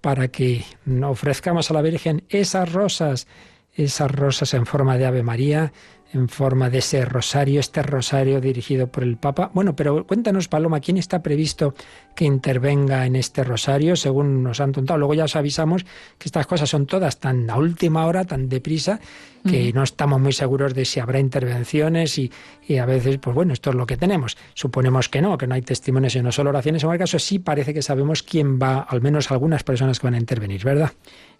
para que ofrezcamos a la Virgen esas rosas, esas rosas en forma de Ave María, en forma de ese rosario, este rosario dirigido por el Papa. Bueno, pero cuéntanos, Paloma, ¿quién está previsto que intervenga en este rosario, según nos han contado? Luego ya os avisamos que estas cosas son todas tan a última hora, tan deprisa, que no estamos muy seguros de si habrá intervenciones y, a veces, pues bueno, esto es lo que tenemos. Suponemos que no, que no hay testimonios y no solo oraciones. En cualquier caso, sí parece que sabemos quién va, al menos algunas personas que van a intervenir, ¿verdad?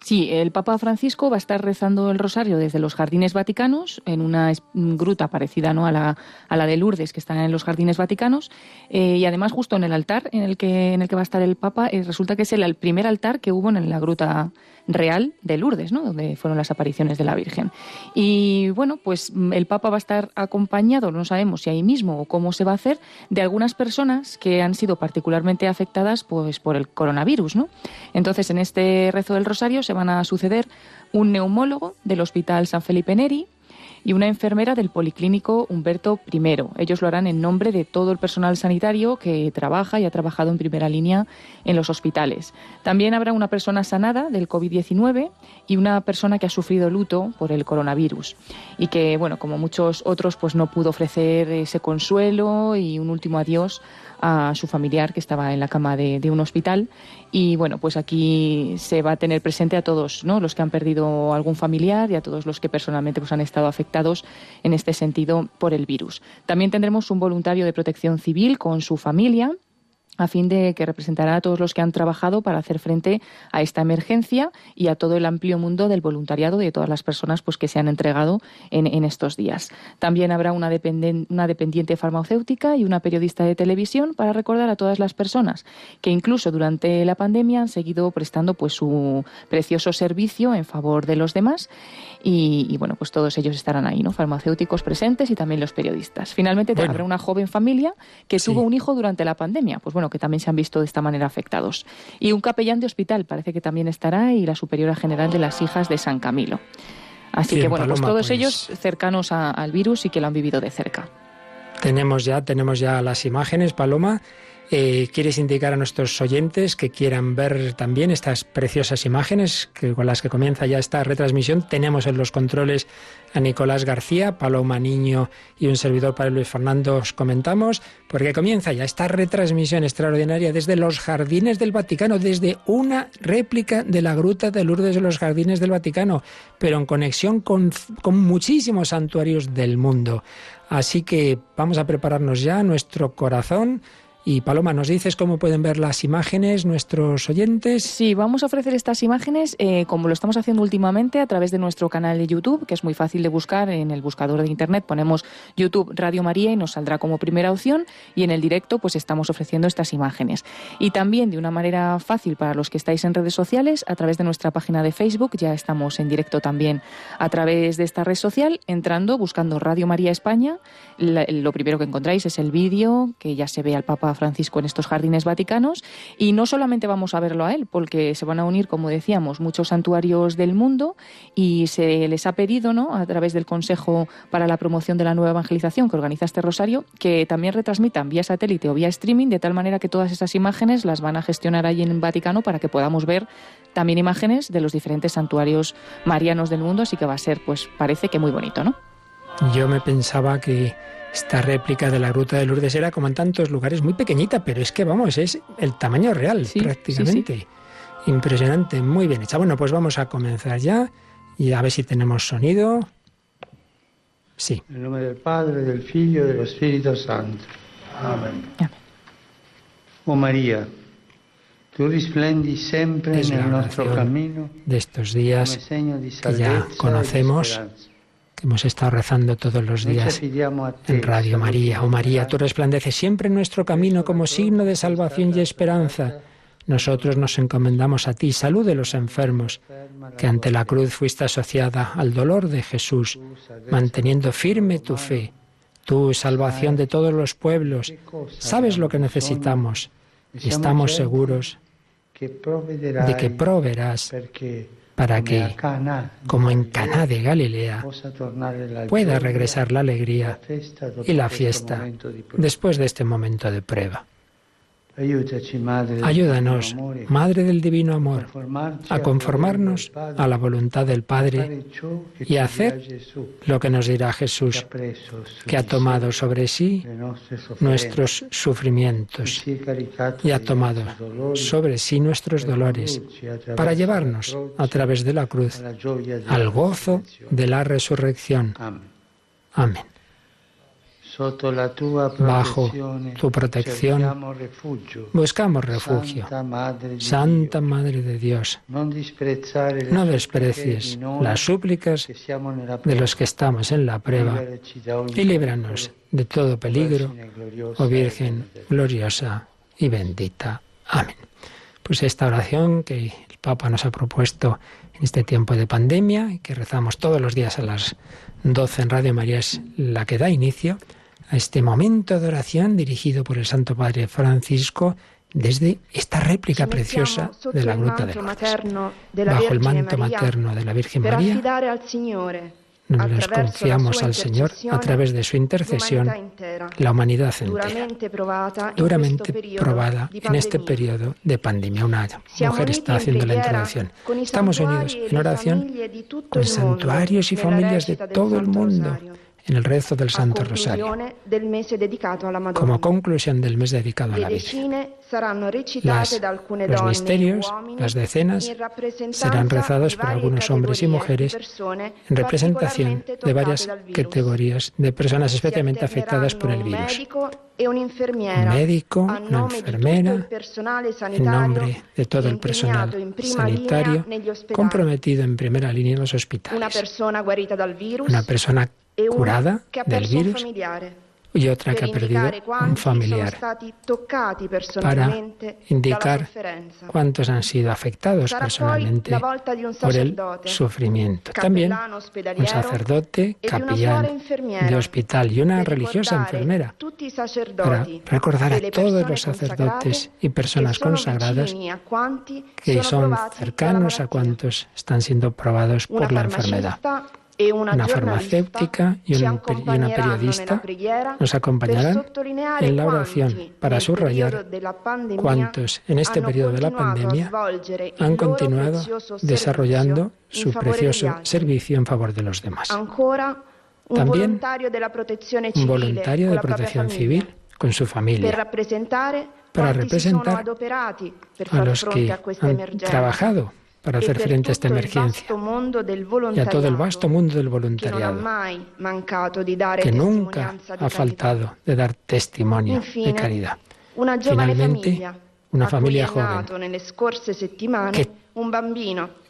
Sí, el Papa Francisco va a estar rezando el rosario desde los jardines vaticanos, en una gruta parecida ¿no? a, la, a la de Lourdes, que está en los jardines vaticanos, eh, y además justo en el altar en el que, en el que va a estar el Papa, eh, resulta que es el, primer altar que hubo en la gruta real de Lourdes, ¿no? donde fueron las apariciones de la Virgen. Y bueno, pues mm, el Papa va a estar acompañado, no sabemos si ahí mismo o cómo se va a hacer, de algunas personas que han sido particularmente afectadas pues, por el coronavirus. ¿no? Entonces, en este rezo del Rosario se van a suceder un neumólogo del Hospital San Felipe Neri, y una enfermera del Policlínico Humberto I. Ellos lo harán en nombre de todo el personal sanitario que trabaja y ha trabajado en primera línea en los hospitales. También habrá una persona sanada del COVID-19 y una persona que ha sufrido luto por el coronavirus y que, bueno, como muchos otros, pues no pudo ofrecer ese consuelo y un último adiós a su familiar que estaba en la cama de, un hospital. Y bueno, pues aquí se va a tener presente a todos ¿no? los que han perdido algún familiar y a todos los que personalmente pues, han estado afectados en este sentido por el virus. También tendremos un voluntario de protección civil con su familia a fin de que representará a todos los que han trabajado para hacer frente a esta emergencia y a todo el amplio mundo del voluntariado de todas las personas pues, que se han entregado en, estos días. También habrá una, una, dependiente farmacéutica y una periodista de televisión para recordar a todas las personas que incluso durante la pandemia han seguido prestando pues, su precioso servicio en favor de los demás y, bueno, pues todos ellos estarán ahí, ¿no? Farmacéuticos presentes y también los periodistas. Finalmente habrá una joven familia que tuvo un hijo durante la pandemia. Pues bueno, que también se han visto de esta manera afectados. Y un capellán de hospital parece que también estará y la superiora general de las hijas de San Camilo. Así que bueno, pues todos pues ellos cercanos al virus y que lo han vivido de cerca. Tenemos ya, tenemos ya las imágenes, Paloma. Eh, ¿Quieres indicar a nuestros oyentes que quieran ver también estas preciosas imágenes que, con las que comienza ya esta retransmisión? Tenemos en los controles a Nicolás García, Paloma Niño y un servidor para Luis Fernando os comentamos, porque comienza ya esta retransmisión extraordinaria desde los jardines del Vaticano, desde una réplica de la gruta de Lourdes de los jardines del Vaticano, pero en conexión con, con muchísimos santuarios del mundo. Así que vamos a prepararnos ya nuestro corazón y Paloma, ¿nos dices cómo pueden ver las imágenes nuestros oyentes? Sí, vamos a ofrecer estas imágenes eh, como lo estamos haciendo últimamente a través de nuestro canal de YouTube, que es muy fácil de buscar en el buscador de Internet. Ponemos YouTube Radio María y nos saldrá como primera opción y en el directo pues estamos ofreciendo estas imágenes. Y también de una manera fácil para los que estáis en redes sociales, a través de nuestra página de Facebook, ya estamos en directo también a través de esta red social, entrando, buscando Radio María España. lo primero que encontráis es el vídeo que ya se ve al Papa Francisco en estos jardines vaticanos y no solamente vamos a verlo a él, porque se van a unir, como decíamos, muchos santuarios del mundo y se les ha pedido, ¿no? a través del Consejo para la Promoción de la Nueva Evangelización que organiza este rosario, que también retransmitan vía satélite o vía streaming, de tal manera que todas esas imágenes las van a gestionar allí en el Vaticano para que podamos ver también imágenes de los diferentes santuarios marianos del mundo, así que va a ser, pues parece que muy bonito, ¿no? Yo me pensaba que esta réplica de la Gruta de Lourdes era como en tantos lugares muy pequeñita, pero es que vamos, es el tamaño real prácticamente. Impresionante, muy bien hecha. Bueno, pues vamos a comenzar ya y a ver si tenemos sonido. Sí. En nombre del Padre, del Figlio y del Espíritu Santo. Amén. Oh María, tú resplendi siempre en el nuestro camino de estos días que ya conocemos que hemos estado rezando todos los días en Radio María. Oh María, tú resplandeces siempre en nuestro camino como signo de salvación y esperanza. Nosotros nos encomendamos a ti, salud de los enfermos, que ante la cruz fuiste asociada al dolor de Jesús, manteniendo firme tu fe. Tú, salvación de todos los pueblos, sabes lo que necesitamos. y estamos seguros de que proveerás para que, como en Caná de Galilea, pueda regresar la alegría y la fiesta después de este momento de prueba. Ayúdanos, Madre del Divino Amor, a conformarnos a la voluntad del Padre y a hacer lo que nos dirá Jesús, que ha tomado sobre sí nuestros sufrimientos y ha tomado sobre sí nuestros dolores para llevarnos a través de la cruz al gozo de la resurrección. Amén. Bajo tu protección buscamos refugio. Santa Madre de Dios, no desprecies las súplicas de los que estamos en la prueba. Y líbranos de todo peligro, oh Virgen gloriosa y bendita. Amén. Pues esta oración que el Papa nos ha propuesto en este tiempo de pandemia y que rezamos todos los días a las 12 en Radio María es la que da inicio a este momento de oración dirigido por el Santo Padre Francisco desde esta réplica preciosa de la Gruta de Lourdes, bajo el manto materno de la Virgen María. Nos confiamos al Señor a través de su intercesión, la humanidad entera, duramente probada en este periodo de pandemia. Una mujer está haciendo la introducción. Estamos unidos en oración con santuarios y familias de todo el mundo en el rezo del Santo Rosario. Como conclusión del mes dedicado a la Virgen. los misterios, las decenas, serán rezados por algunos hombres y mujeres en representación de varias categorías de personas especialmente afectadas por el virus. Un médico, una enfermera, en nombre de todo el personal sanitario comprometido en primera línea en los hospitales. Una persona curada del virus y otra que ha perdido un familiar para indicar cuántos han sido afectados personalmente por el sufrimiento. También un sacerdote, capellán de hospital y una religiosa enfermera para recordar a todos los sacerdotes y personas consagradas que son cercanos a cuantos están siendo probados por la enfermedad una farmacéutica y, una periodista nos acompañarán en la oración para subrayar cuántos en este periodo de la pandemia han continuado desarrollando su precioso servicio en favor de los demás. También un voluntario de protección civil con su familia para representar a los que han trabajado para hacer frente a esta emergencia y a todo el vasto mundo del voluntariado que nunca ha faltado de dar testimonio de caridad. Finalmente, una familia joven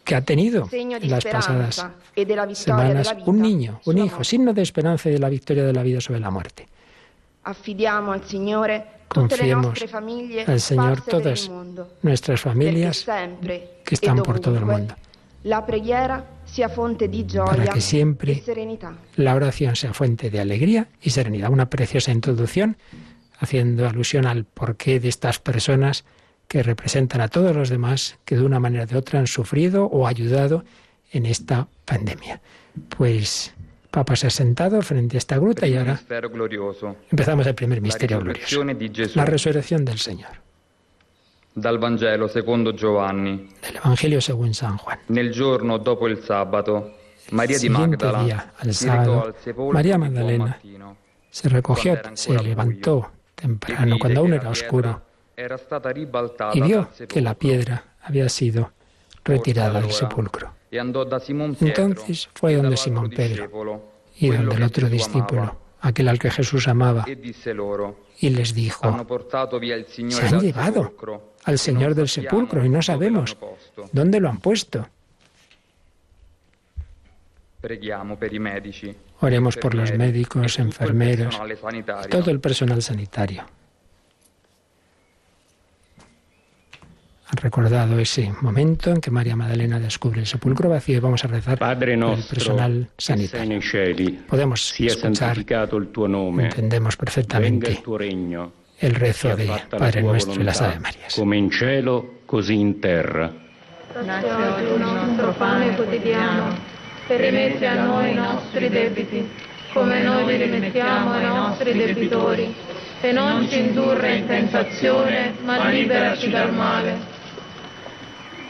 que, ha tenido en las pasadas semanas un niño, un hijo, signo de esperanza y de la victoria de la vida sobre la muerte. Confiemos al Señor todas nuestras familias que están por todo el mundo. Para que siempre la oración sea fuente de alegría y serenidad. Una preciosa introducción haciendo alusión al porqué de estas personas que representan a todos los demás que de una manera o de otra han sufrido o ayudado en esta pandemia. Pues Papa se ha sentado frente a esta gruta y ahora empezamos el primer misterio glorioso, la resurrección del Señor. Dal Vangelo secondo Giovanni. Del Evangelio según San Juan. Nel giorno dopo il sabato, María di Magdala día, al sábado, María Magdalena se recogió, se levantó temprano, cuando aún era oscuro, y vio que la piedra había sido retirada del sepulcro. Entonces fue donde Simón Pedro y donde el otro discípulo, aquel al que Jesús amaba, y les dijo, se han llevado al Señor del sepulcro y no sabemos dónde lo han puesto. Oremos por los médicos, enfermeros, todo el personal sanitario. Han recordado ese momento en que María Magdalena descubre el sepulcro vacío y vamos a rezar Padre el personal sanitario. Podemos escuchar, entendemos perfectamente el rezo de Padre nuestro y las Ave Marías. Come in cielo, così in terra. Dacci oggi il nostro pane quotidiano, permetti a noi i nostri debiti, come noi li rimettiamo ai nostri debitori e non ci indurre in tentazione, ma liberaci dal male.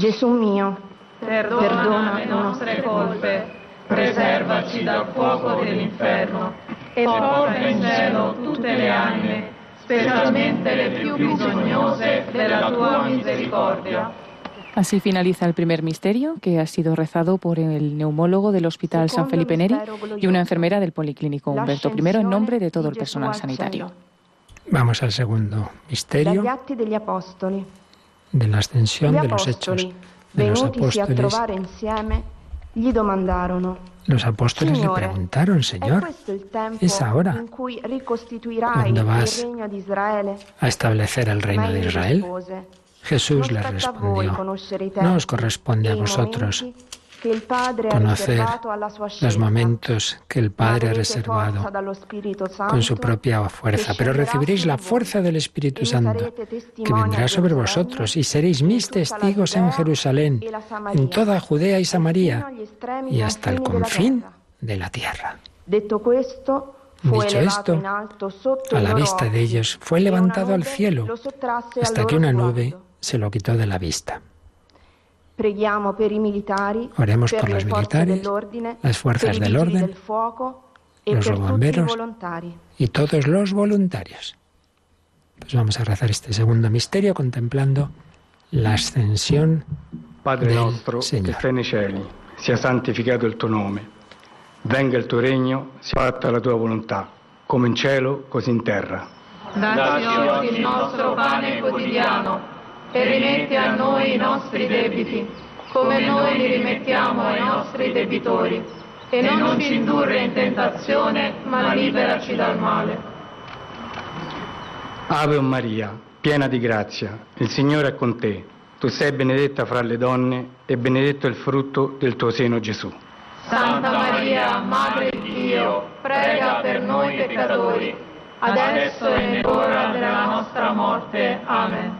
Gesù mio, perdona, perdona le nostre colpe, preservaci dal fuoco dell'inferno e porta in cielo tutte le anime, specialmente le più bisognose della tua misericordia. Así finaliza el primer misterio, que ha sido rezado por el neumólogo del Hospital San Felipe Neri y una enfermera del Policlínico Humberto I en nombre de todo el personal sanitario. Vamos al segundo misterio de la ascensión de los hechos de los apóstoles. Los apóstoles le preguntaron, Señor, es ahora cuando vas a establecer el reino de Israel. Jesús le respondió, no os corresponde a vosotros conocer los momentos que el Padre ha reservado con su propia fuerza, pero recibiréis la fuerza del Espíritu Santo que vendrá sobre vosotros y seréis mis testigos en Jerusalén, en toda Judea y Samaria y hasta el confín de la tierra. Dicho esto, a la vista de ellos fue levantado al cielo hasta que una nube se lo quitó de la vista. Oremos por los militares, las fuerzas del orden, los bomberos y todos los voluntarios. Pues vamos a rezar este segundo misterio contemplando la ascensión Padre del nostro Señor. che stai nei cieli, sia santificato il tuo nome. Venga il tuo regno, sia fatta la tua volontà, come in cielo, così in terra. Dacci oggi il nostro pane quotidiano e rimetti a noi i nostri debiti, come noi li rimettiamo ai nostri debitori. E non ci indurre in tentazione, ma liberaci dal male. Ave Maria, piena di grazia, il Signore è con te. Tu sei benedetta fra le donne e benedetto è il frutto del tuo seno Gesù. Santa Maria, Madre di Dio, prega per noi peccatori, adesso e nell'ora della nostra morte. Amen.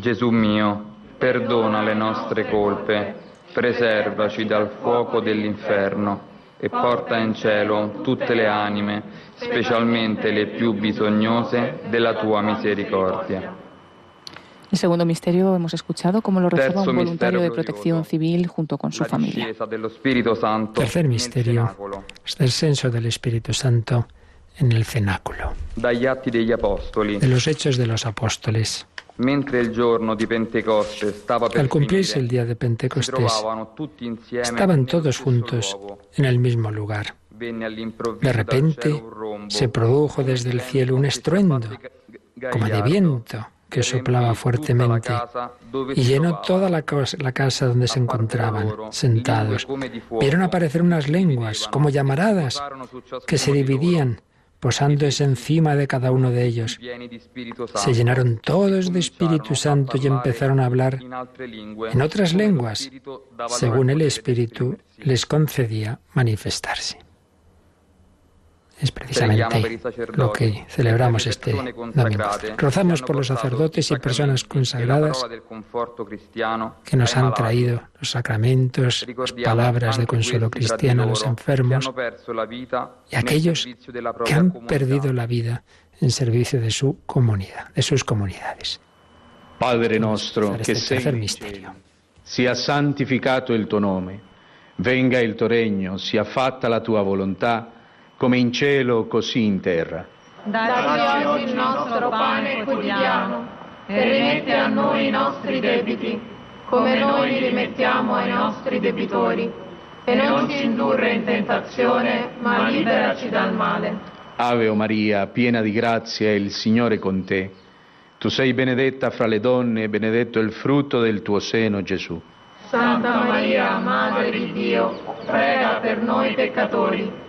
Gesù mio, perdona le nostre colpe, preservaci dal fuoco dell'inferno e porta in cielo tutte le anime, specialmente le più bisognose della tua misericordia. El segundo misterio hemos escuchado cómo lo rezaba Terzo un voluntario de misterio protección civil junto con su familia. discesa dello Spirito Santo Tercer nel misterio cenacolo. es el censo del Espíritu Santo en el cenáculo. Dagli Atti degli Apostoli, De los hechos de los apóstoles. Al cumplirse el día de Pentecostés, estaban todos juntos en el mismo lugar. De repente se produjo desde el cielo un estruendo, como de viento, que soplaba fuertemente y llenó toda la casa donde se encontraban, sentados. Vieron aparecer unas lenguas, como llamaradas, que se dividían posándose encima de cada uno de ellos. Se llenaron todos de Espíritu Santo y empezaron a hablar en otras lenguas, según el Espíritu les concedía manifestarse. Es precisamente lo que celebramos este domingo. Rozamos por los sacerdotes y personas consagradas que nos han traído los sacramentos, las palabras de consuelo cristiano a los enfermos y aquellos que han perdido la vida en servicio de su comunidad, de sus comunidades. Padre nostro este che sei cielo, sia santificato il tuo nome, venga il tuo regno, sia fatta la tua volontà come in cielo così in terra. Dacci oggi il nostro pane quotidiano e rimetti a noi i nostri debiti, come noi li rimettiamo ai nostri debitori, e non ci indurre in tentazione, ma liberaci dal male. Ave o Maria, piena di grazia, il Signore è con te. Tu sei benedetta fra le donne e benedetto il frutto del tuo seno, Gesù. Santa Maria, Madre di Dio, prega per noi peccatori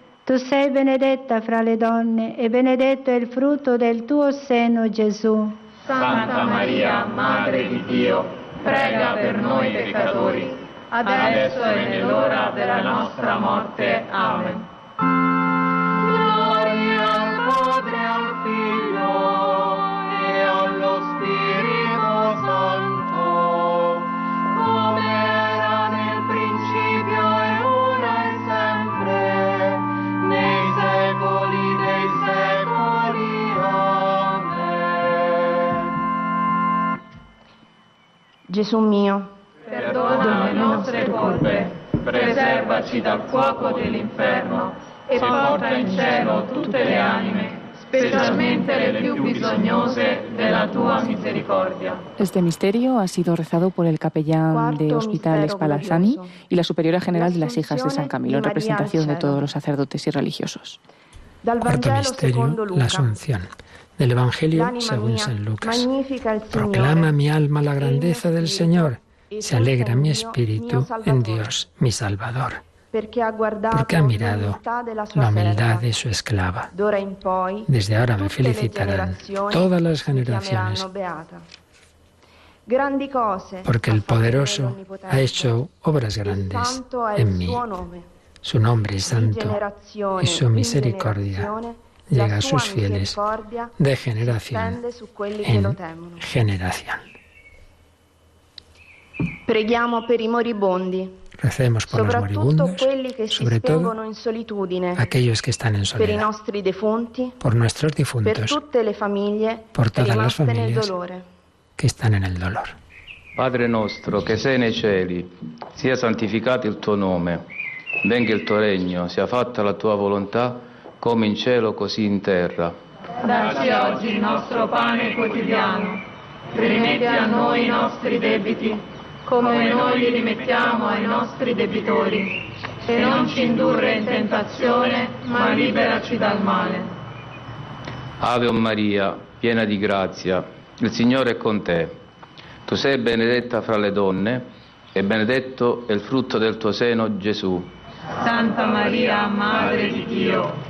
Tu sei benedetta fra le donne e benedetto è il frutto del tuo seno, Gesù. Santa Maria, Madre di Dio, prega per noi peccatori, adesso e nell'ora della nostra morte. Amen. Gesù mio, Perdona le nostre colpe, preservaci dal fuoco dell'inferno e porta in cielo tutte le anime, specialmente le più bisognose della tua misericordia. Este misterio ha sido rezado por el capellán de Hospital Spallanzani y la superiora general de las hijas de San Camilo, en representación de todos los sacerdotes y religiosos. Cuarto misterio, la Asunción. Del Evangelio según San Lucas. Proclama mi alma la grandeza del Señor. Se alegra mi espíritu en Dios, mi Salvador porque ha mirado la humildad de su esclava. Desde ahora me felicitarán todas las generaciones, porque el poderoso ha hecho obras grandes en mí. Su nombre es santo y su misericordia llega a sus fieles de generación en generación. Preghiamo per i moribondi. Recemos por los moribundos, sobre todo aquellos que están en soledad, por nuestros difuntos, por todas las familias que están en el dolor. Padre nostro che sei nei cieli, sia santificato il tuo nome, venga il tuo regno, sia fatta la tua volontà, come in cielo così in terra. Dacci oggi il nostro pane quotidiano, rimetti a noi i nostri debiti come noi li rimettiamo ai nostri debitori, e non ci indurre in tentazione, ma liberaci dal male. Ave Maria, piena di grazia, il Signore è con te. Tu sei benedetta fra le donne, e benedetto è il frutto del tuo seno, Gesù. Santa Maria, Madre di Dio,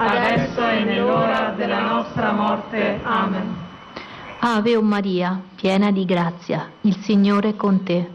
adesso e nell'ora della nostra morte. Amen. Ave o Maria, piena di grazia, il Signore è con te.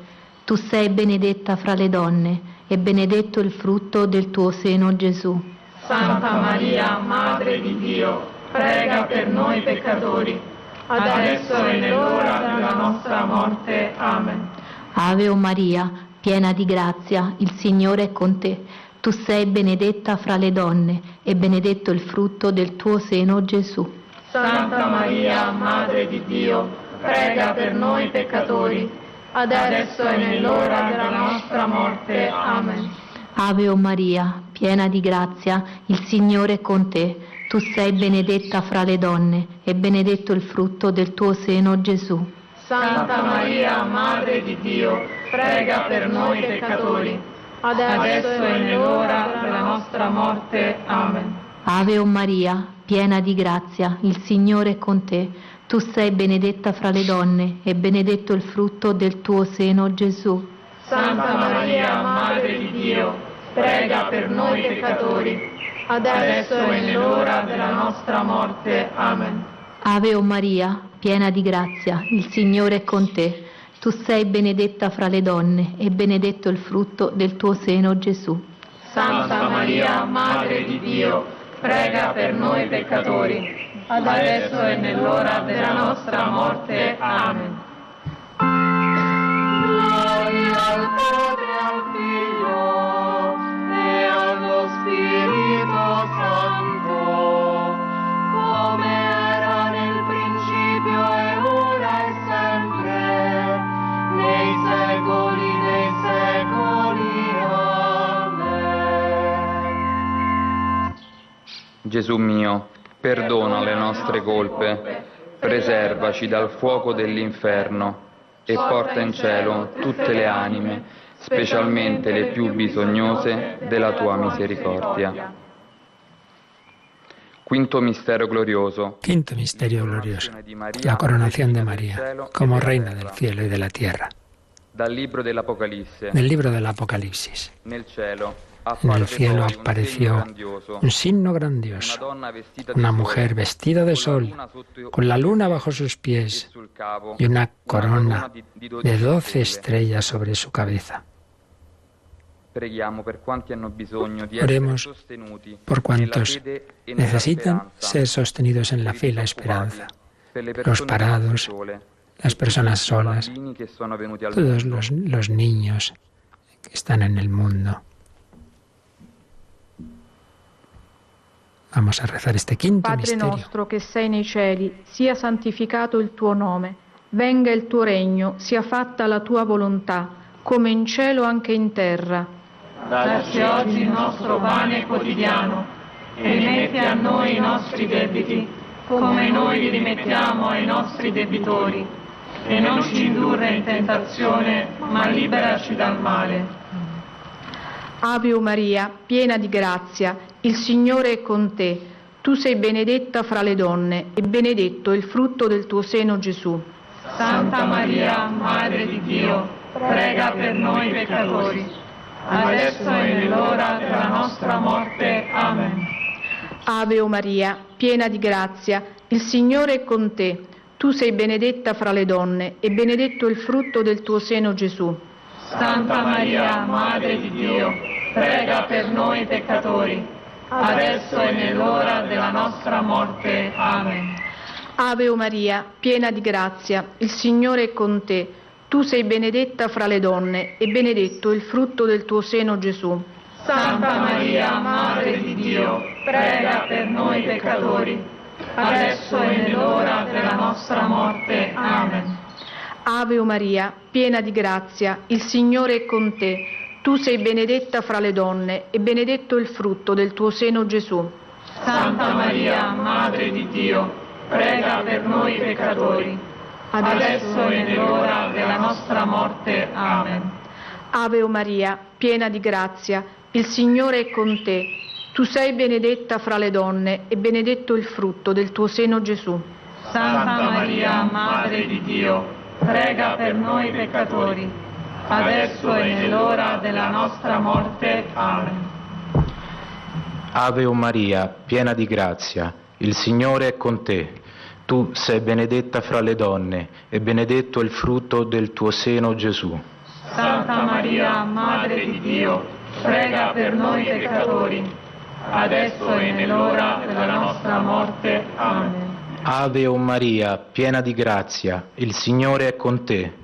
Tu sei benedetta fra le donne e benedetto il frutto del tuo seno Gesù. Santa Maria, Madre di Dio, prega per noi peccatori, adesso e nell'ora della nostra morte. Amen. Ave o Maria, piena di grazia, il Signore è con te. Tu sei benedetta fra le donne e benedetto il frutto del tuo seno Gesù. Santa Maria, Madre di Dio, prega per noi peccatori, adesso e nell'ora della nostra morte. Amen. Ave o Maria, piena di grazia, il Signore è con te. Tu sei benedetta fra le donne e benedetto il frutto del tuo seno, Gesù. Santa Maria, Madre di Dio, prega per noi peccatori, adesso e nell'ora della nostra morte. Amen. Ave o Maria, piena di grazia, il Signore è con te. Tu sei benedetta fra le donne e benedetto il frutto del tuo seno, Gesù. Santa Maria, Madre di Dio, prega per noi peccatori, adesso e nell'ora della nostra morte. Amen. Ave o Maria, piena di grazia, il Signore è con te. Tu sei benedetta fra le donne e benedetto il frutto del tuo seno, Gesù. Santa Maria, Madre di Dio, prega per noi peccatori, adesso e nell'ora della nostra morte. Amen. Gloria al Padre, al Figlio e allo Spirito Santo, come Gesù mio, perdona le nostre colpe, preservaci dal fuoco dell'inferno e porta in cielo tutte le anime, specialmente le più bisognose della tua misericordia. Quinto misterio glorioso. Quinto misterio glorioso. La coronación de María como reina del cielo y de la tierra. Del libro del Apocalipsis. Del libro del Apocalipsis. En el cielo apareció un signo grandioso, una mujer vestida de sol, con la luna bajo sus pies y una corona de doce estrellas sobre su cabeza. Oremos por cuantos necesitan ser sostenidos en la fe y la esperanza, los parados, las personas solas, todos los, los niños que están en el mundo. Vamos a rezar este quinto Padre misterio. nostro che sei nei cieli, sia santificato il tuo nome, venga il tuo regno, sia fatta la tua volontà, come in cielo anche in terra. Dacci oggi il nostro pane quotidiano e rimetti a noi i nostri debiti, come noi li rimettiamo ai nostri debitori, e non ci indurre in tentazione, ma liberaci dal male. Ave Maria, piena di grazia, il Signore è con te. Tu sei benedetta fra le donne e benedetto il frutto del tuo seno Gesù. Santa Maria, Madre di Dio, prega per noi peccatori, adesso e nell'ora della nostra morte. Amen. Ave Maria, piena di grazia, il Signore è con te. Tu sei benedetta fra le donne e benedetto il frutto del tuo seno Gesù. Santa Maria, Madre di Dio, prega per noi peccatori, adesso e nell'ora della nostra morte. Amen. Ave Maria, piena di grazia, il Signore è con te. Tu sei benedetta fra le donne e benedetto il frutto del tuo seno Gesù. Santa Maria, Madre di Dio, prega per noi peccatori, adesso e nell'ora della nostra morte. Amen. Ave Maria, piena di grazia, il Signore è con te. Tu sei benedetta fra le donne e benedetto il frutto del tuo seno Gesù. Santa Maria, Madre di Dio, prega per noi peccatori, adesso e nell'ora della nostra morte. Amen. Ave Maria, piena di grazia, il Signore è con te. Tu sei benedetta fra le donne e benedetto il frutto del tuo seno Gesù. Santa Maria, Madre di Dio, prega per noi peccatori, adesso e nell'ora della nostra morte. Amen. Ave o Maria, piena di grazia, il Signore è con te. Tu sei benedetta fra le donne e benedetto il frutto del tuo seno Gesù. Santa Maria, Madre di Dio, prega per noi peccatori, adesso e nell'ora della nostra morte. Amen. Ave o Maria, piena di grazia, il Signore è con te.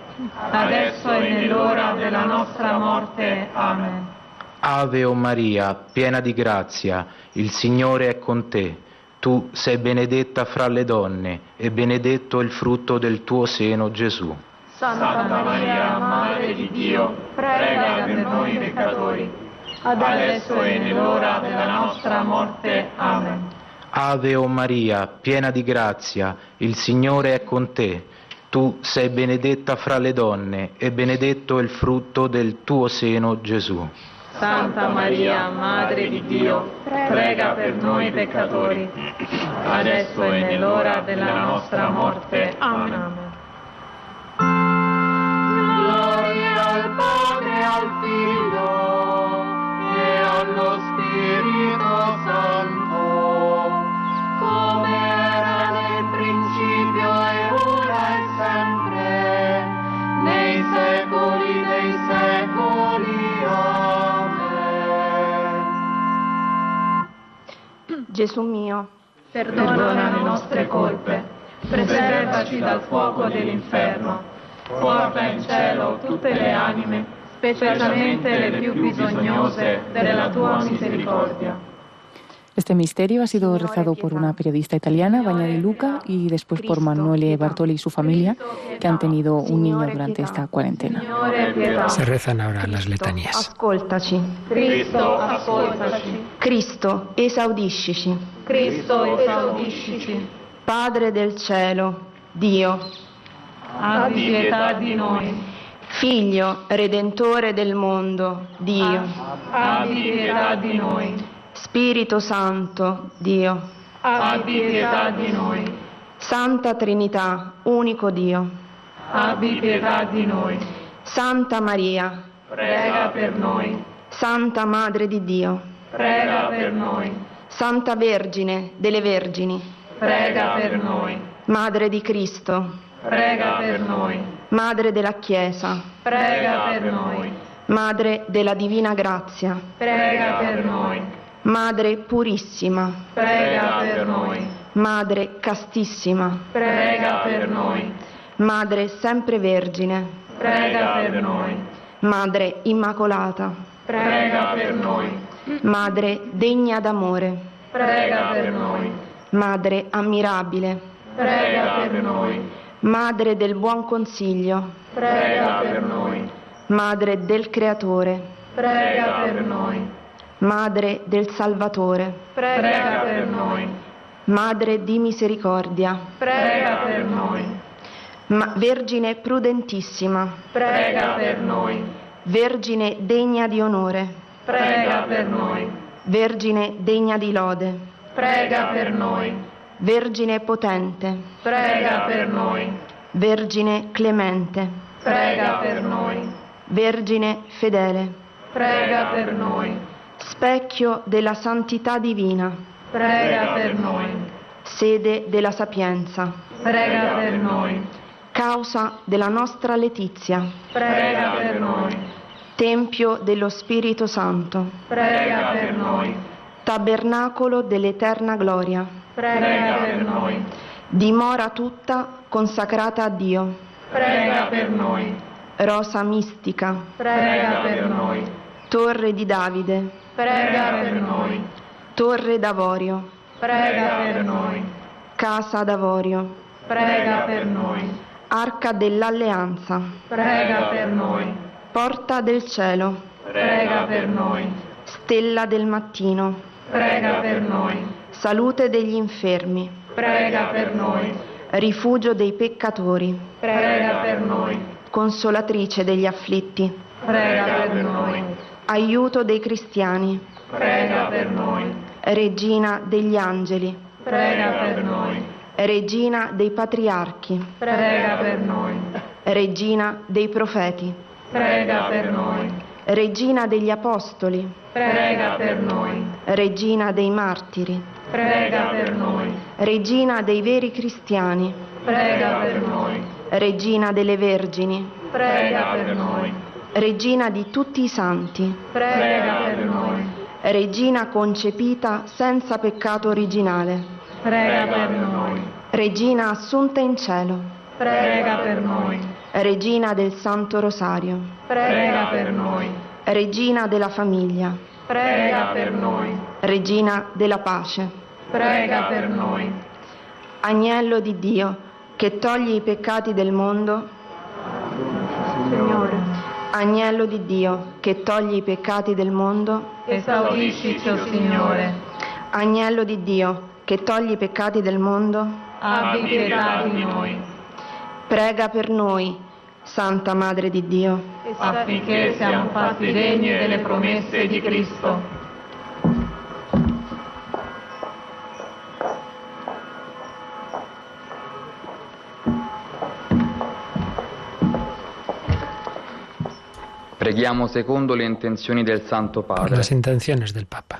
adesso e nell'ora della nostra morte. Amen. Ave o Maria, piena di grazia, il Signore è con te. Tu sei benedetta fra le donne e benedetto il frutto del tuo seno Gesù. Santa Maria, Madre di Dio, prega per noi peccatori, adesso e nell'ora della nostra morte. Amen. Ave o Maria, piena di grazia, il Signore è con te. Tu sei benedetta fra le donne e benedetto il frutto del tuo seno Gesù. Santa Maria, Madre di Dio, prega per noi peccatori, adesso e nell'ora della nostra morte. Amen. Gloria al Padre, al Figlio e allo Spirito Santo, Gesù mio, Perdona le nostre colpe, preservaci dal fuoco dell'inferno, porta in cielo tutte le anime, specialmente le più bisognose della tua misericordia. Este misterio ha sido rezado por una periodista italiana, Bagna di Luca, y después por Manuele Bartoli y su familia, que han tenido un niño durante esta cuarentena. Se rezan ahora las letanías. Ascoltaci. Cristo, ascoltaci. Cristo, esaudiscici. Cristo, esaudiscici. Padre del cielo, Dio. Abbi pietà di noi. Figlio, redentore del mondo, Dio. Abbi pietà di noi. Spirito Santo, Dio. Abbi pietà di noi. Santa Trinità, unico Dio. Abbi pietà di noi. Santa Maria, Prega per noi. Santa Madre di Dio. Prega per noi. Santa Vergine delle Vergini. Prega per noi. Madre di Cristo. Prega per noi. Madre della Chiesa. Prega per noi. Madre della Divina Grazia. Prega per noi. Madre purissima. Prega per noi. Madre castissima. Prega per noi. Madre sempre vergine. Prega per noi. Madre immacolata. Prega per noi. Madre degna d'amore. Prega per noi. Madre ammirabile. Prega per noi. Madre del buon consiglio. Prega per noi. Madre del Creatore. Prega per noi. Madre del Salvatore. Prega per noi. Madre di misericordia. Prega per noi. Ma- Vergine prudentissima. Prega per noi. Vergine degna di onore. Prega per noi. Vergine degna di lode. Prega per noi. Vergine potente. Prega per noi. Vergine clemente. Prega per noi. Vergine fedele. Prega per noi. Specchio della santità divina. Prega per noi. Sede della sapienza. Prega per noi. Causa della nostra letizia. Prega per noi. Tempio dello Spirito Santo. Prega per noi. Tabernacolo dell'eterna gloria. Prega per noi. Dimora tutta consacrata a Dio. Prega per noi. Rosa mistica. Prega per noi. Torre di Davide. Prega per noi. Torre d'Avorio. Prega per noi. Casa d'Avorio. Prega per noi. Arca dell'Alleanza. Prega per noi. Porta del cielo. Prega per noi. Stella del mattino. Prega per noi. Salute degli infermi. Prega per noi. Rifugio dei peccatori. Prega per noi. Consolatrice degli afflitti. Prega per noi. Aiuto dei cristiani. Prega per noi. Regina degli angeli. Prega per noi. Regina dei patriarchi. Prega per noi. Regina dei profeti. Prega per noi. Regina degli apostoli. Prega per noi. Regina dei martiri. Prega per noi. Regina dei veri cristiani. Prega per noi. Regina delle vergini. Prega per noi. Regina di tutti i santi. Prega per noi. Regina concepita senza peccato originale. Prega per noi. Regina assunta in cielo. Prega per noi. Regina del Santo Rosario. Prega per noi. Regina della famiglia. Prega per noi. Regina della pace. Prega per noi. Agnello di Dio, che togli i peccati del mondo. Agnello di Dio, che togli i peccati del mondo. Esaudiscici, o Signore. Agnello di Dio, che togli i peccati del mondo. Abbi pietà di noi. Prega per noi, Santa Madre di Dio. Affinché siamo fatti degni delle promesse di Cristo. Preghiamo secondo le intenzioni del Santo Padre. las intenciones del Papa.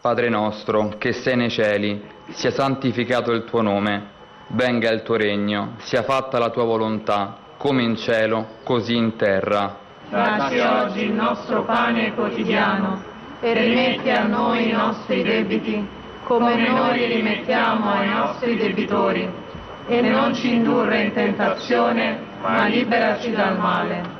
Padre nostro, che sei nei cieli, sia santificato il tuo nome, venga il tuo regno, sia fatta la tua volontà, come in cielo, così in terra. Dacci oggi il nostro pane quotidiano e rimetti a noi i nostri debiti, come noi li rimettiamo ai nostri debitori. E non ci indurre in tentazione, ma liberaci dal male.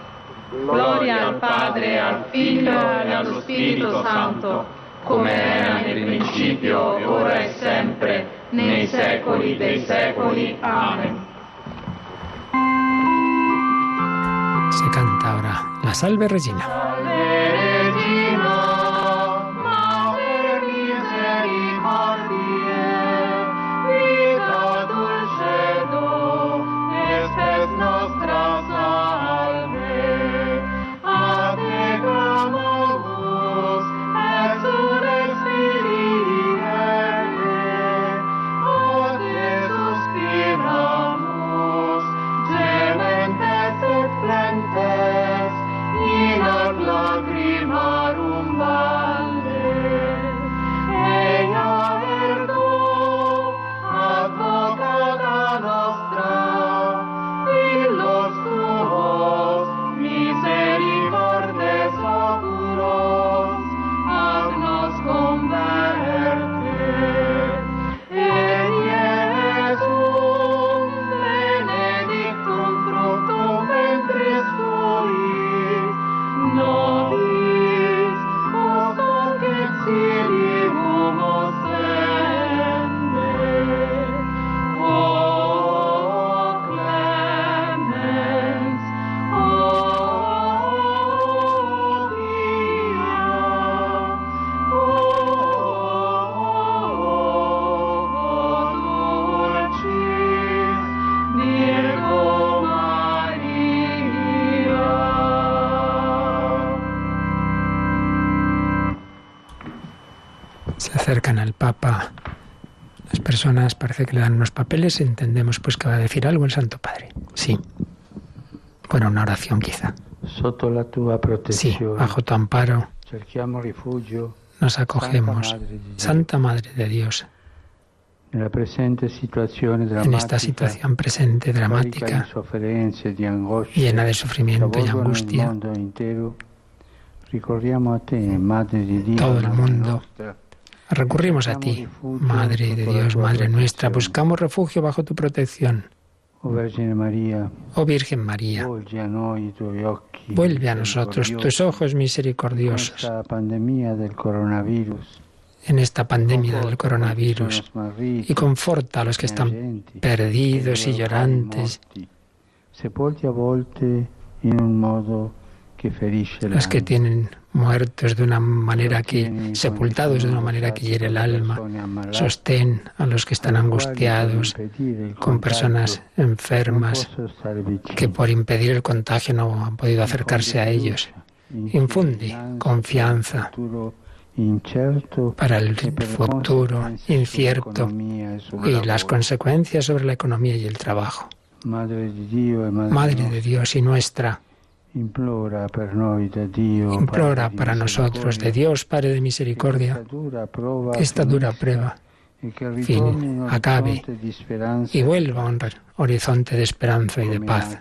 Gloria al Padre, al Figlio e allo Spirito Santo, come era nel principio, ora e sempre, nei secoli dei secoli. Amen. Se canta ahora la Salve Regina. Papa. Las personas parece que le dan unos papeles. Entendemos pues que va a decir algo el Santo Padre. Sí. Bueno, una oración quizá. Sotto la tua Sí, bajo tu amparo rifugio nos acogemos. Santa Madre. Santa de Dios, presente en esta situación presente, dramática, di llena de sufrimiento y angustia, mondo intero, ricorriamo a te, Madre di Dio, todo el mundo. nostra, Recurrimos a ti, Madre de Dios, Madre nuestra. Buscamos refugio bajo tu protección. Oh Virgen María, occhi vuelve a nosotros tus ojos misericordiosos en esta pandemia del coronavirus y conforta a los que están perdidos y llorantes, sepolti a volte in un modo los que tienen muertos de una manera que, sepultados de una manera que hiere el alma. Sostén a los que están angustiados, con personas enfermas que por impedir el contagio no han podido acercarse a ellos. Infunde confianza para el futuro incierto y las consecuencias sobre la economía y el trabajo. Madre de Dios y nuestra, implora para nosotros de Dios, Padre de misericordia, esta dura prueba fin, acabe y vuelva a un horizonte de esperanza y de paz.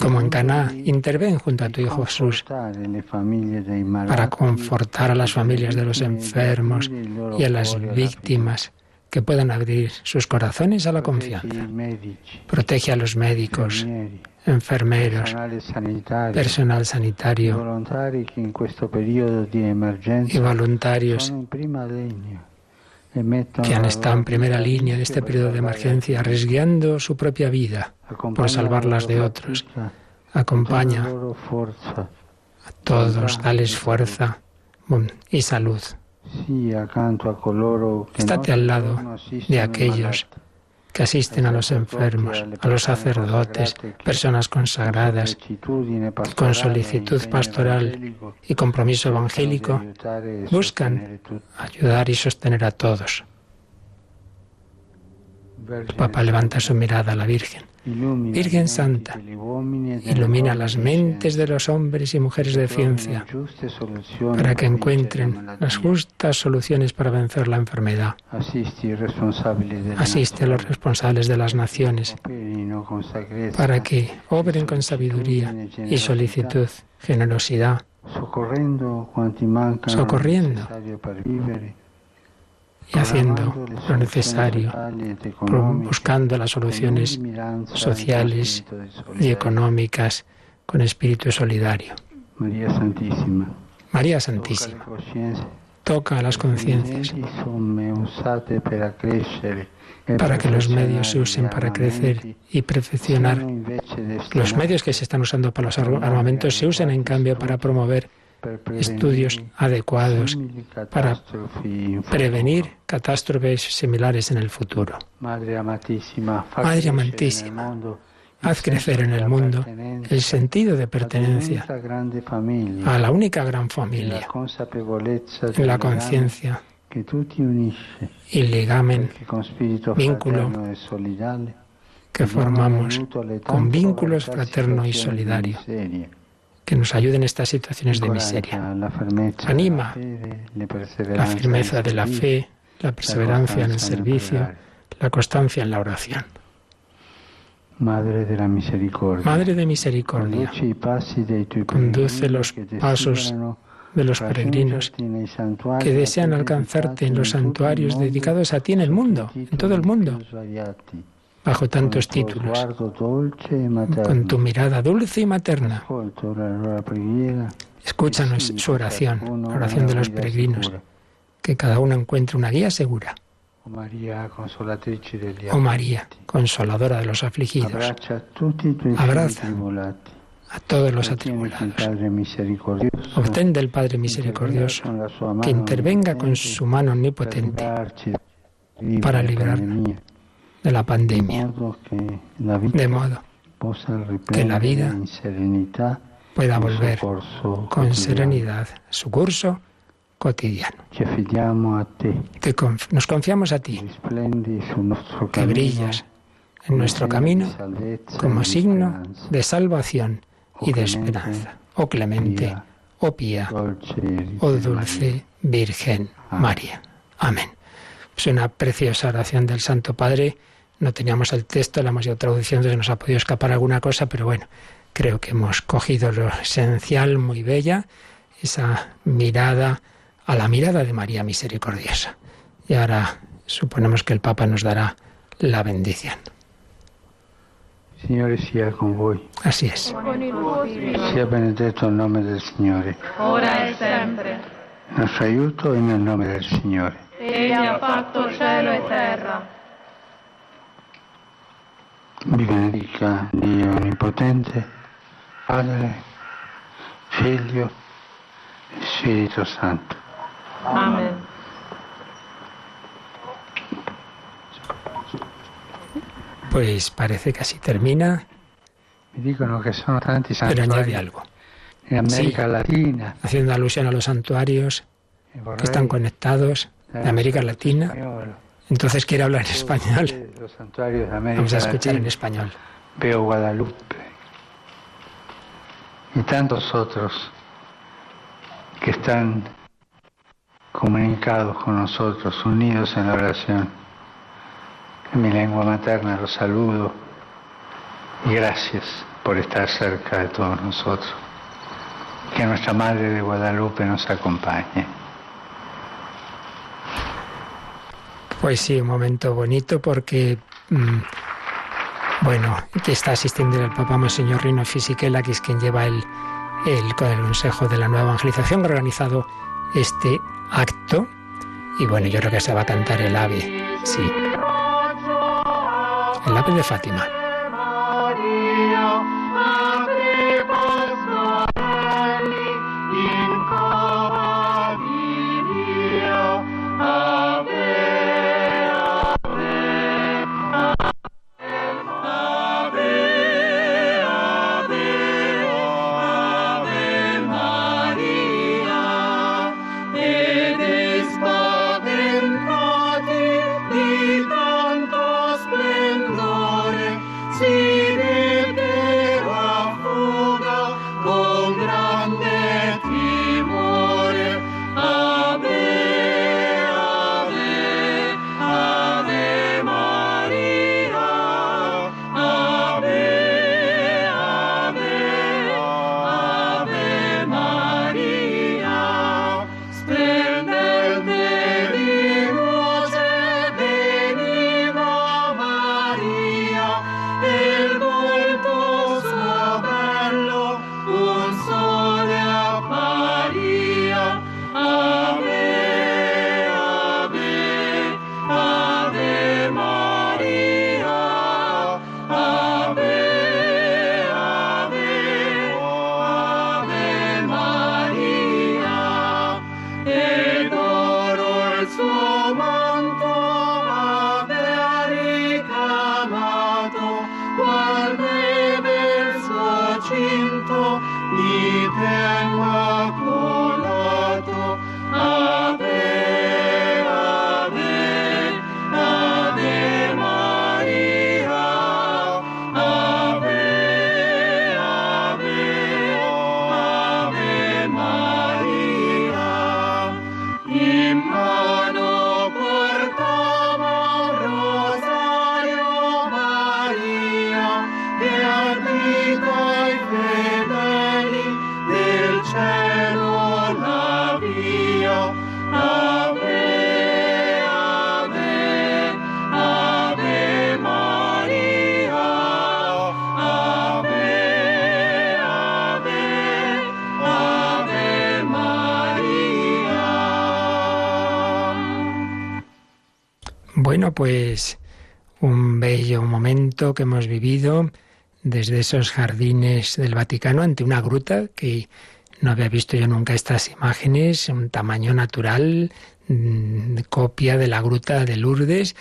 Como en Caná, interven junto a tu Hijo Jesús para confortar a las familias de los enfermos y a las víctimas que puedan abrir sus corazones a la confianza. Protege a los médicos, enfermeros, personal sanitario y voluntarios que han estado en primera línea en este per periodo de emergencia, arriesgando su propia vida por salvar la las de otros. Acompaña a todos, dales fuerza y salud. Estate al lado de aquellos que asisten a los enfermos, a los sacerdotes, personas consagradas, que con solicitud pastoral y compromiso evangélico buscan ayudar y sostener a todos. El Papa levanta su mirada a la Virgen. Virgen Santa, ilumina las mentes de los hombres y mujeres de ciencia para que encuentren las justas soluciones para vencer la enfermedad. Asiste a los responsables de las naciones para que obren con sabiduría y solicitud, generosidad, socorriendo y haciendo lo necesario, buscando las soluciones sociales y económicas con espíritu solidario. María Santísima, María Santísima, toca las conciencias. Para que los medios se usen para crecer y perfeccionar. Los medios que se están usando para los armamentos se usen en cambio para promover estudios adecuados para prevenir catástrofes similares en el futuro. Madre amantísima, haz crecer en el mundo el sentido de pertenencia a la única gran familia, en la conciencia y ligamen, vínculo que formamos con vínculos fraterno y solidario que nos ayude en estas situaciones de miseria. Anima la firmeza de la fe, la perseverancia en el servicio, la constancia en la oración. Madre de la misericordia, Madre de misericordia, conduce los pasos de los peregrinos que desean alcanzarte en los santuarios dedicados a ti en el mundo, en todo el mundo, bajo tantos títulos, con tu mirada dulce y materna. Escúchanos su oración, la oración de los peregrinos, que cada uno encuentre una guía segura. Oh María, consoladora de los afligidos, abraza a todos los atribulados. Obtén del Padre Misericordioso que intervenga con su mano omnipotente para librarnos de la pandemia, de modo que la vida pueda volver con serenidad su curso cotidiano. Que nos confiamos a ti, que brillas en nuestro camino como signo de salvación y de esperanza. Oh clemente, oh pía, oh dulce Virgen María. Amén. Es una preciosa oración del Santo Padre. No teníamos el texto, la hemos ido traduciendo, se nos ha podido escapar alguna cosa, pero bueno, creo que hemos cogido lo esencial, muy bella, esa mirada a la mirada de María Misericordiosa. Y ahora suponemos que el Papa nos dará la bendición. Signore sia con voi. Así es. Sia benedetto il nome del Signore. ora e sempre. Nostro aiuto è nel nome del Signore. Egli ha fatto cielo e terra. Vi benedica Dio Onnipotente, Padre, Figlio e Spirito Santo. Amen. Pues parece que así termina, Mi dicono che sono tanti pero añade algo. in America Sí. Latina, Haciendo alusión a los santuarios que están conectados de América Latina. Entonces quiere hablar en español. Los santuarios de América Vamos a escuchar en español. veo Guadalupe y tantos otros que están comunicados con nosotros, unidos en la oración. En mi lengua materna los saludo y gracias por estar cerca de todos nosotros. Que nuestra Madre de Guadalupe nos acompañe. Pues sí, un momento bonito porque, mm, bueno, que está asistiendo el Papa Monseñor Rino Fisichella, que es quien lleva el, el, con el Consejo de la Nueva Evangelización, organizado este acto. Y bueno, yo creo que se va a cantar el ave, sí. El ave de Fátima. Un bello momento que hemos vivido desde esos jardines del Vaticano ante una gruta que no había visto yo nunca estas imágenes, un tamaño natural, mm, copia de la gruta de Lourdes.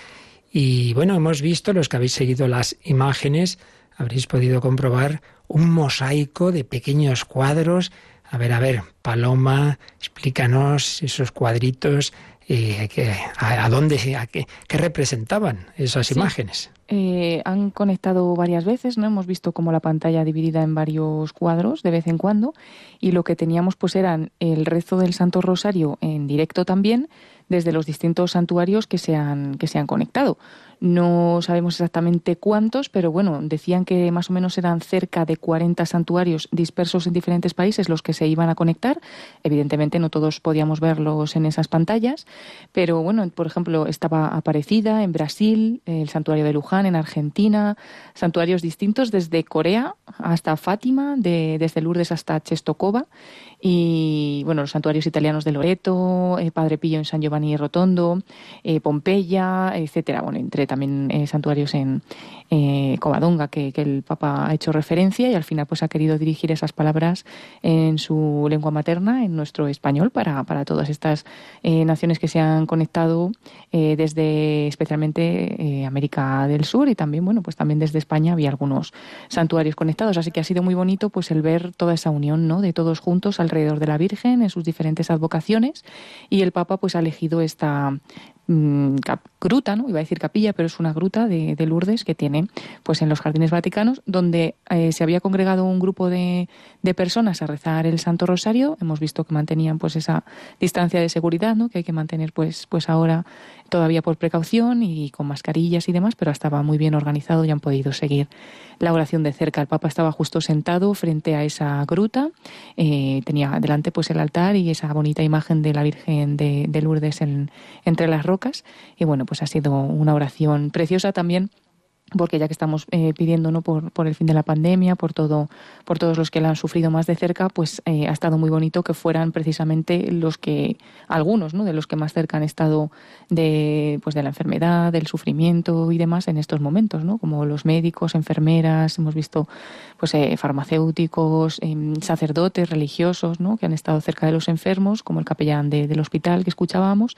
Y bueno, hemos visto, los que habéis seguido las imágenes, habréis podido comprobar un mosaico de pequeños cuadros. A ver, a ver, Paloma, explícanos esos cuadritos, eh, a, dónde, a qué, representaban esas imágenes. Eh, han conectado varias veces, ¿no? Hemos visto como la pantalla dividida en varios cuadros de vez en cuando y lo que teníamos pues eran el rezo del Santo Rosario en directo también desde los distintos santuarios que se han, que se han conectado. No sabemos exactamente cuántos, pero bueno, decían que más o menos eran cerca de 40 santuarios dispersos en diferentes países los que se iban a conectar. Evidentemente no todos podíamos verlos en esas pantallas, pero bueno, por ejemplo, estaba Aparecida en Brasil, el santuario de Luján en Argentina, santuarios distintos desde Corea hasta Fátima, de, desde Lourdes hasta Chestokova y bueno, los santuarios italianos de Loreto, eh, Padre Pillo en San Giovanni Rotondo, eh, Pompeya, etcétera. Bueno, entre también eh, santuarios en Covadonga que, que, el Papa ha hecho referencia y al final pues ha querido dirigir esas palabras en su lengua materna, en nuestro español, para, para todas estas naciones que se han conectado desde especialmente América del Sur y también, bueno, pues también desde España había algunos santuarios conectados. Así que ha sido muy bonito pues el ver toda esa unión, ¿no? De todos juntos alrededor de la Virgen en sus diferentes advocaciones y el Papa pues ha elegido esta Mm, gruta, ¿no? Iba a decir capilla, pero es una gruta de, Lourdes que tiene pues en los jardines vaticanos, donde eh, se había congregado un grupo de, de, personas a rezar el Santo Rosario. Hemos visto que mantenían pues esa distancia de seguridad, ¿no? Que hay que mantener pues, pues ahora todavía por precaución y con mascarillas y demás, pero estaba muy bien organizado y han podido seguir la oración de cerca. El Papa estaba justo sentado frente a esa gruta, eh, tenía delante pues el altar y esa bonita imagen de la Virgen de, de Lourdes en, entre las rocas y bueno, pues ha sido una oración preciosa también porque ya que estamos eh, pidiendo ¿no? por, por, el fin de la pandemia, por todo, por todos los que la han sufrido más de cerca, pues eh, ha estado muy bonito que fueran precisamente los que, algunos ¿no? de los que más cerca han estado de, pues de la enfermedad, del sufrimiento y demás en estos momentos, ¿no? como los médicos, enfermeras, hemos visto pues eh, farmacéuticos, em, sacerdotes, religiosos, ¿no? que han estado cerca de los enfermos, como el capellán del hospital que escuchábamos,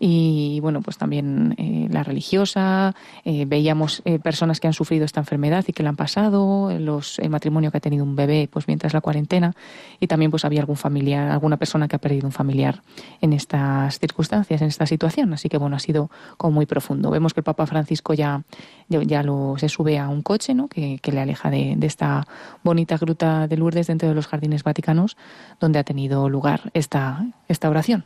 y bueno, pues también la religiosa, veíamos personas que han sufrido esta enfermedad y que la han pasado, los, el matrimonio que ha tenido un bebé pues mientras la cuarentena y también pues había algún familiar, alguna persona que ha perdido un familiar en estas circunstancias, en esta situación. Así que bueno, ha sido como muy profundo. Vemos que el Papa Francisco ya, ya lo, se sube a un coche ¿no? que, le aleja de, de esta bonita gruta de Lourdes dentro de los jardines vaticanos donde ha tenido lugar esta, esta oración.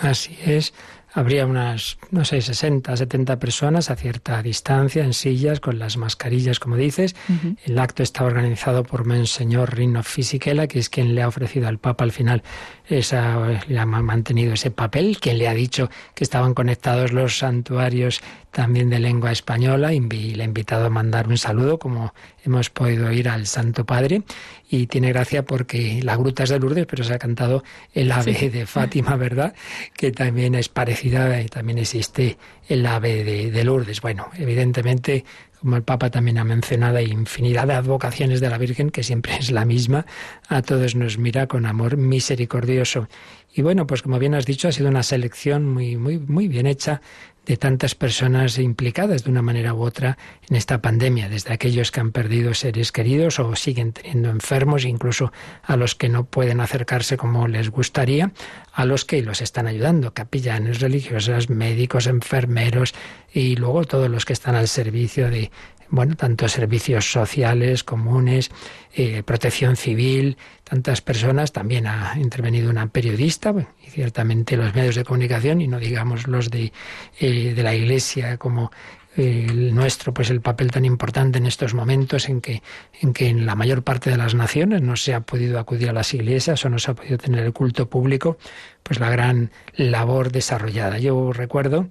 Así es habría unas, no sé, 60, 70 personas a cierta distancia, en sillas, con las mascarillas, como dices. El acto está organizado por Monseñor Rino Fisichella, que es quien le ha ofrecido al Papa al final, esa, le ha mantenido ese papel, quien le ha dicho que estaban conectados los santuarios también de lengua española, y le ha invitado a mandar un saludo, como hemos podido ir al Santo Padre, y tiene gracia porque la gruta es de Lourdes, pero se ha cantado el ave de Fátima, ¿verdad? Que también es parecida, también existe el ave de, de Lourdes. Bueno, evidentemente como el Papa también ha mencionado, hay infinidad de advocaciones de la Virgen, que siempre es la misma, a todos nos mira con amor misericordioso. Y bueno, pues como bien has dicho, ha sido una selección muy, muy, muy bien hecha de tantas personas implicadas de una manera u otra en esta pandemia, desde aquellos que han perdido seres queridos o siguen teniendo enfermos, incluso a los que no pueden acercarse como les gustaría, a los que los están ayudando, capellanes religiosas, médicos, enfermeros y luego todos los que están al servicio de bueno, tantos servicios sociales, comunes, eh, protección civil, tantas personas. También ha intervenido una periodista y ciertamente los medios de comunicación, y no digamos los de, eh, de la Iglesia como eh, el nuestro, pues el papel tan importante en estos momentos en que, en que en la mayor parte de las naciones no se ha podido acudir a las iglesias o no se ha podido tener el culto público, pues la gran labor desarrollada. Yo recuerdo,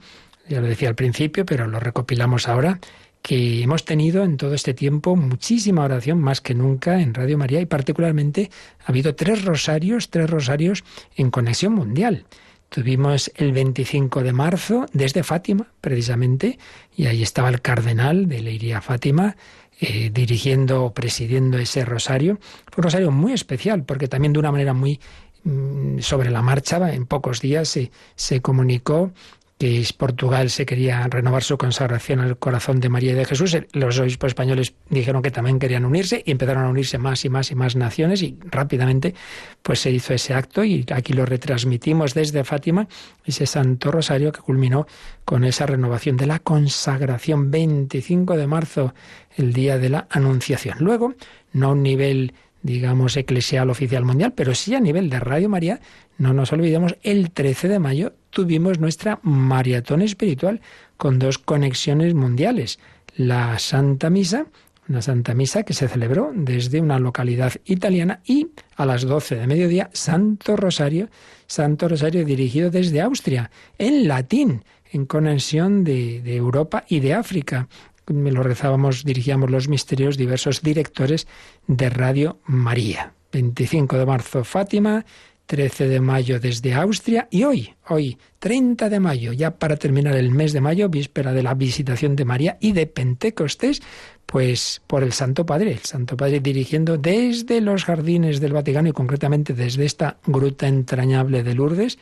ya lo decía al principio, pero lo recopilamos ahora, que hemos tenido en todo este tiempo muchísima oración, más que nunca en Radio María, y particularmente ha habido tres rosarios, tres rosarios en conexión mundial. tuvimos el 25 de marzo desde Fátima, precisamente, y ahí estaba el cardenal de Leiría Fátima, eh, dirigiendo o presidiendo ese rosario. Fue un rosario muy especial, porque también de una manera muy mm, sobre la marcha, en pocos días se, se comunicó que Portugal se quería renovar su consagración al corazón de María y de Jesús. Los obispos españoles dijeron que también querían unirse y empezaron a unirse más y más y más naciones y rápidamente pues se hizo ese acto y aquí lo retransmitimos desde Fátima, ese Santo Rosario que culminó con esa renovación de la consagración 25 de marzo, el día de la Anunciación. Luego, no a un nivel digamos, eclesial oficial mundial, pero sí a nivel de Radio María, no nos olvidemos, el 13 de mayo tuvimos nuestra maratón espiritual con dos conexiones mundiales. La Santa Misa, una Santa Misa que se celebró desde una localidad italiana y a las 12 de mediodía Santo Rosario, Santo Rosario dirigido desde Austria, en latín, en conexión de, de Europa y de África me lo rezábamos, dirigíamos los misterios diversos directores de Radio María. 25 de marzo Fátima, 13 de mayo desde Austria y hoy, hoy, 30 de mayo, ya para terminar el mes de mayo, víspera de la visitación de María y de Pentecostés, pues por el Santo Padre, el Santo Padre dirigiendo desde los jardines del Vaticano y concretamente desde esta gruta entrañable de Lourdes,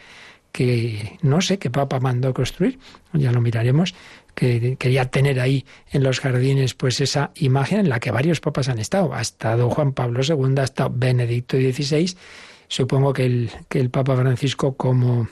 que no sé qué papa mandó construir, ya lo miraremos, que quería tener ahí en los jardines pues esa imagen en la que varios papas han estado. Ha estado Juan Pablo II, ha estado Benedicto XVI Supongo que el, que el Papa Francisco como,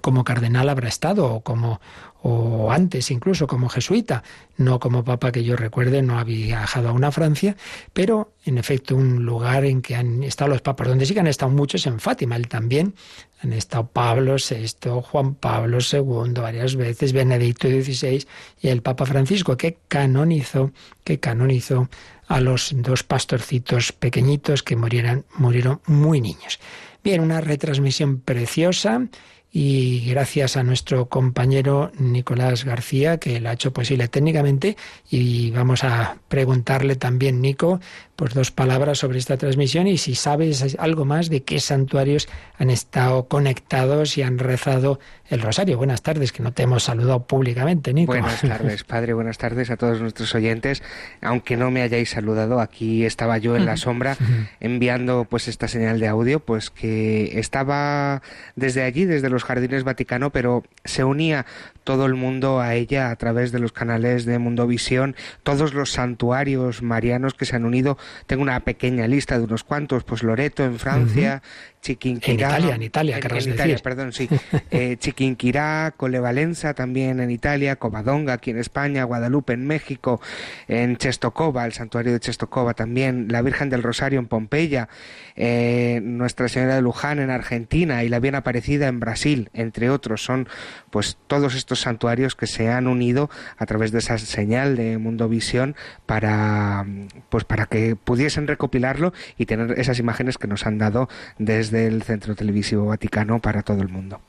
como cardenal habrá estado o como o antes incluso como jesuita, no como papa que yo recuerde, no había viajado a una Francia, pero en efecto un lugar en que han estado los papas, donde sí que han estado muchos en Fátima, él también, han estado Pablo VI, Juan Pablo II varias veces, Benedicto XVI y el Papa Francisco que canonizó, que canonizó a los dos pastorcitos pequeñitos que murieran, murieron muy niños. Bien, una retransmisión preciosa y gracias a nuestro compañero Nicolás García, que lo ha hecho posible técnicamente, y vamos a preguntarle también, Nico, pues dos palabras sobre esta transmisión y si sabes algo más de qué santuarios han estado conectados y han rezado el rosario. Buenas tardes, que no te hemos saludado públicamente, Nico. Buenas tardes, padre, buenas tardes a todos nuestros oyentes. Aunque no me hayáis saludado, aquí estaba yo en la sombra enviando pues esta señal de audio, pues que estaba desde allí, desde los jardines Vaticano, pero se unía todo el mundo a ella a través de los canales de Mundovisión, todos los santuarios marianos que se han unido. Tengo una pequeña lista de unos cuantos, pues Loreto en Francia, Chiquinquirá. En Italia, en Italia, en, Italia, perdón, sí. eh, Chiquinquirá, Colevalenza también en Italia, Covadonga aquí en España, Guadalupe en México, en Chestokova, el santuario de Chestokova también, la Virgen del Rosario en Pompeya, eh, Nuestra Señora de Luján en Argentina y la Bien Aparecida en Brasil, entre otros. Son pues todos estos santuarios que se han unido a través de esa señal de Mundovisión para pues para que pudiesen recopilarlo y tener esas imágenes que nos han dado desde del Centro Televisivo Vaticano para todo el mundo.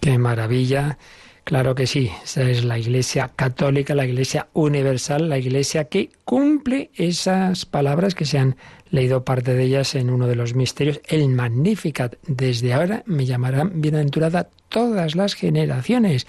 Qué maravilla. Claro que sí, esa es la Iglesia católica, la Iglesia universal, la Iglesia que cumple esas palabras que se han leído parte de ellas en uno de los misterios, el Magnificat. Desde ahora me llamarán bienaventurada todas las generaciones.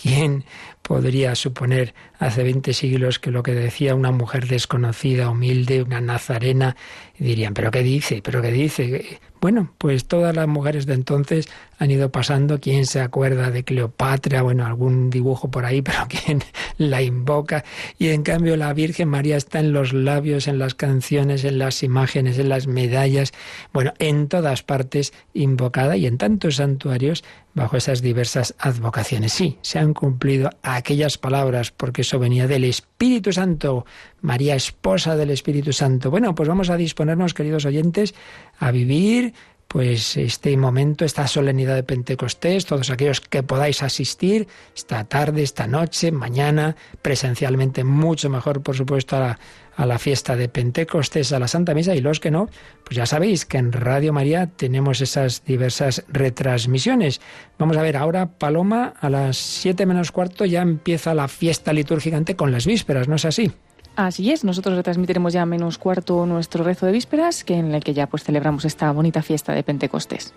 ¿Quién podría suponer hace 20 siglos que lo que decía una mujer desconocida, humilde, una nazarena, dirían, pero qué dice, pero qué dice? Bueno, pues todas las mujeres de entonces han ido pasando. ¿Quién se acuerda de Cleopatra? Bueno, algún dibujo por ahí, pero ¿quién la invoca? Y en cambio la Virgen María está en los labios, en las canciones, en las imágenes, en las medallas, bueno, en todas partes invocada y en tantos santuarios bajo esas diversas advocaciones. Sí, se han cumplido aquellas palabras porque eso venía del Espíritu Santo. María, esposa del Espíritu Santo. Bueno, pues vamos a disponernos, queridos oyentes, a vivir pues este momento, esta solemnidad de Pentecostés, todos aquellos que podáis asistir esta tarde, esta noche, mañana, presencialmente, mucho mejor, por supuesto, a la, a la fiesta de Pentecostés, a la Santa Misa, y los que no, pues ya sabéis que en Radio María tenemos esas diversas retransmisiones. Vamos a ver, ahora, Paloma, a las siete menos cuarto ya empieza la fiesta litúrgica con las vísperas, ¿no es así? Así es, nosotros retransmitiremos ya a menos cuarto nuestro rezo de vísperas, que en el que ya pues celebramos esta bonita fiesta de Pentecostés.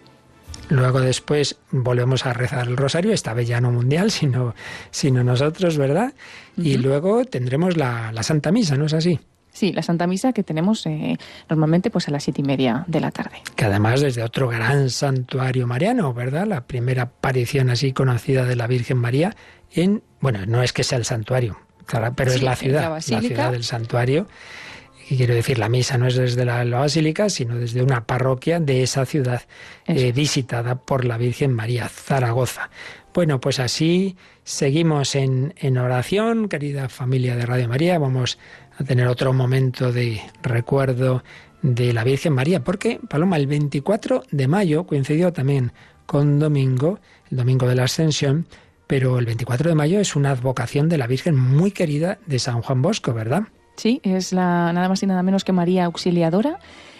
Luego después volvemos a rezar el rosario, esta vez ya no mundial, sino, sino nosotros, ¿verdad? Y luego tendremos la, la Santa Misa, ¿no es así? Sí, la Santa Misa que tenemos eh, normalmente pues a las siete y media de la tarde. Que además desde otro gran santuario mariano, ¿verdad? La primera aparición así conocida de la Virgen María en, bueno, no es que sea el santuario, claro, pero es la ciudad, la, ciudad del santuario. Y quiero decir, la misa no es desde la, basílica, sino desde una parroquia de esa ciudad eh, visitada por la Virgen María, Zaragoza. Bueno, pues así seguimos en, en oración, querida familia de Radio María. Vamos a tener otro momento de recuerdo de la Virgen María, porque Paloma, el 24 de mayo coincidió también con domingo, el domingo de la Ascensión, pero el 24 de mayo es una advocación de la Virgen muy querida de San Juan Bosco, ¿verdad? Sí, es la nada más y nada menos que María Auxiliadora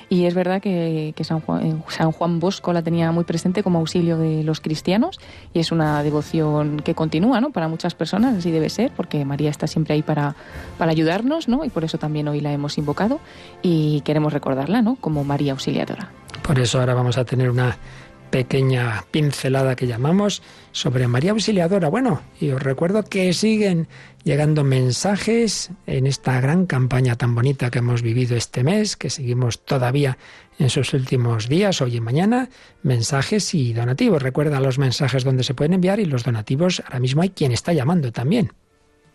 y es verdad que, San, Juan, eh, San, Juan, Bosco la tenía muy presente como auxilio de los cristianos y es una devoción que continúa ¿no? para muchas personas, así debe ser, porque María está siempre ahí para, para ayudarnos ¿no? y por eso también hoy la hemos invocado y queremos recordarla ¿no? como María Auxiliadora. Por eso ahora vamos a tener una pequeña pincelada que llamamos sobre María Auxiliadora. Bueno, y os recuerdo que siguen llegando mensajes en esta gran campaña tan bonita que hemos vivido este mes, que seguimos todavía en sus últimos días, hoy y mañana, mensajes y donativos. Recuerda los mensajes donde se pueden enviar y los donativos. Ahora mismo hay quien está llamando también.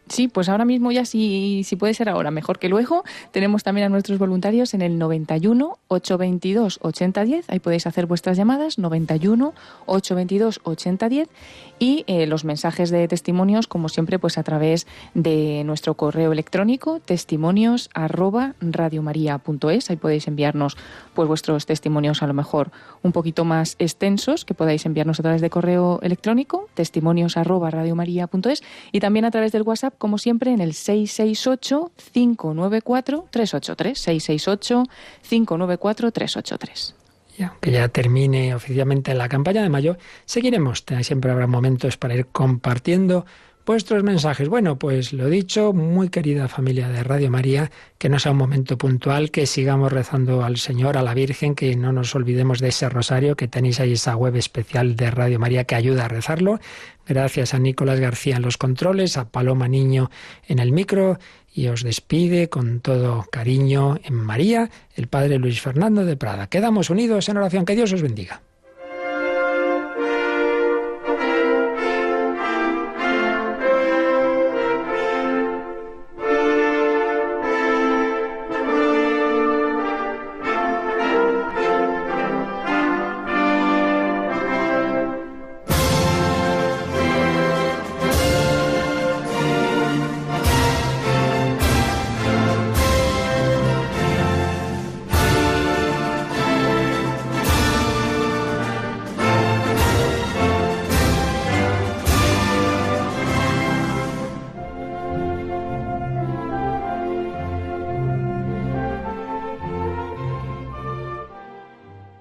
Sí, pues ahora mismo ya si, si puede ser ahora, mejor que luego. Tenemos también a nuestros voluntarios en el 91 822 8010. Ahí podéis hacer vuestras llamadas, 91 822 8010 y eh, los mensajes de testimonios, como siempre, pues a través de nuestro correo electrónico testimonios arroba. Ahí podéis enviarnos pues vuestros testimonios a lo mejor un poquito más extensos que podáis enviarnos a través de correo electrónico testimonios y también a través del WhatsApp, como siempre, en el 668 594 383 668 594 383 que ya termine oficialmente la campaña de mayo, seguiremos. Siempre habrá momentos para ir compartiendo vuestros mensajes. Bueno, pues lo dicho, muy querida familia de Radio María, que no sea un momento puntual, que sigamos rezando al Señor, a la Virgen, que no nos olvidemos de ese rosario, que tenéis ahí esa web especial de Radio María que ayuda a rezarlo. Gracias a Nicolás García en los controles, a Paloma Niño en el micro y os despide con todo cariño en María, el Padre Luis Fernando de Prada. Quedamos unidos en oración. Que Dios os bendiga.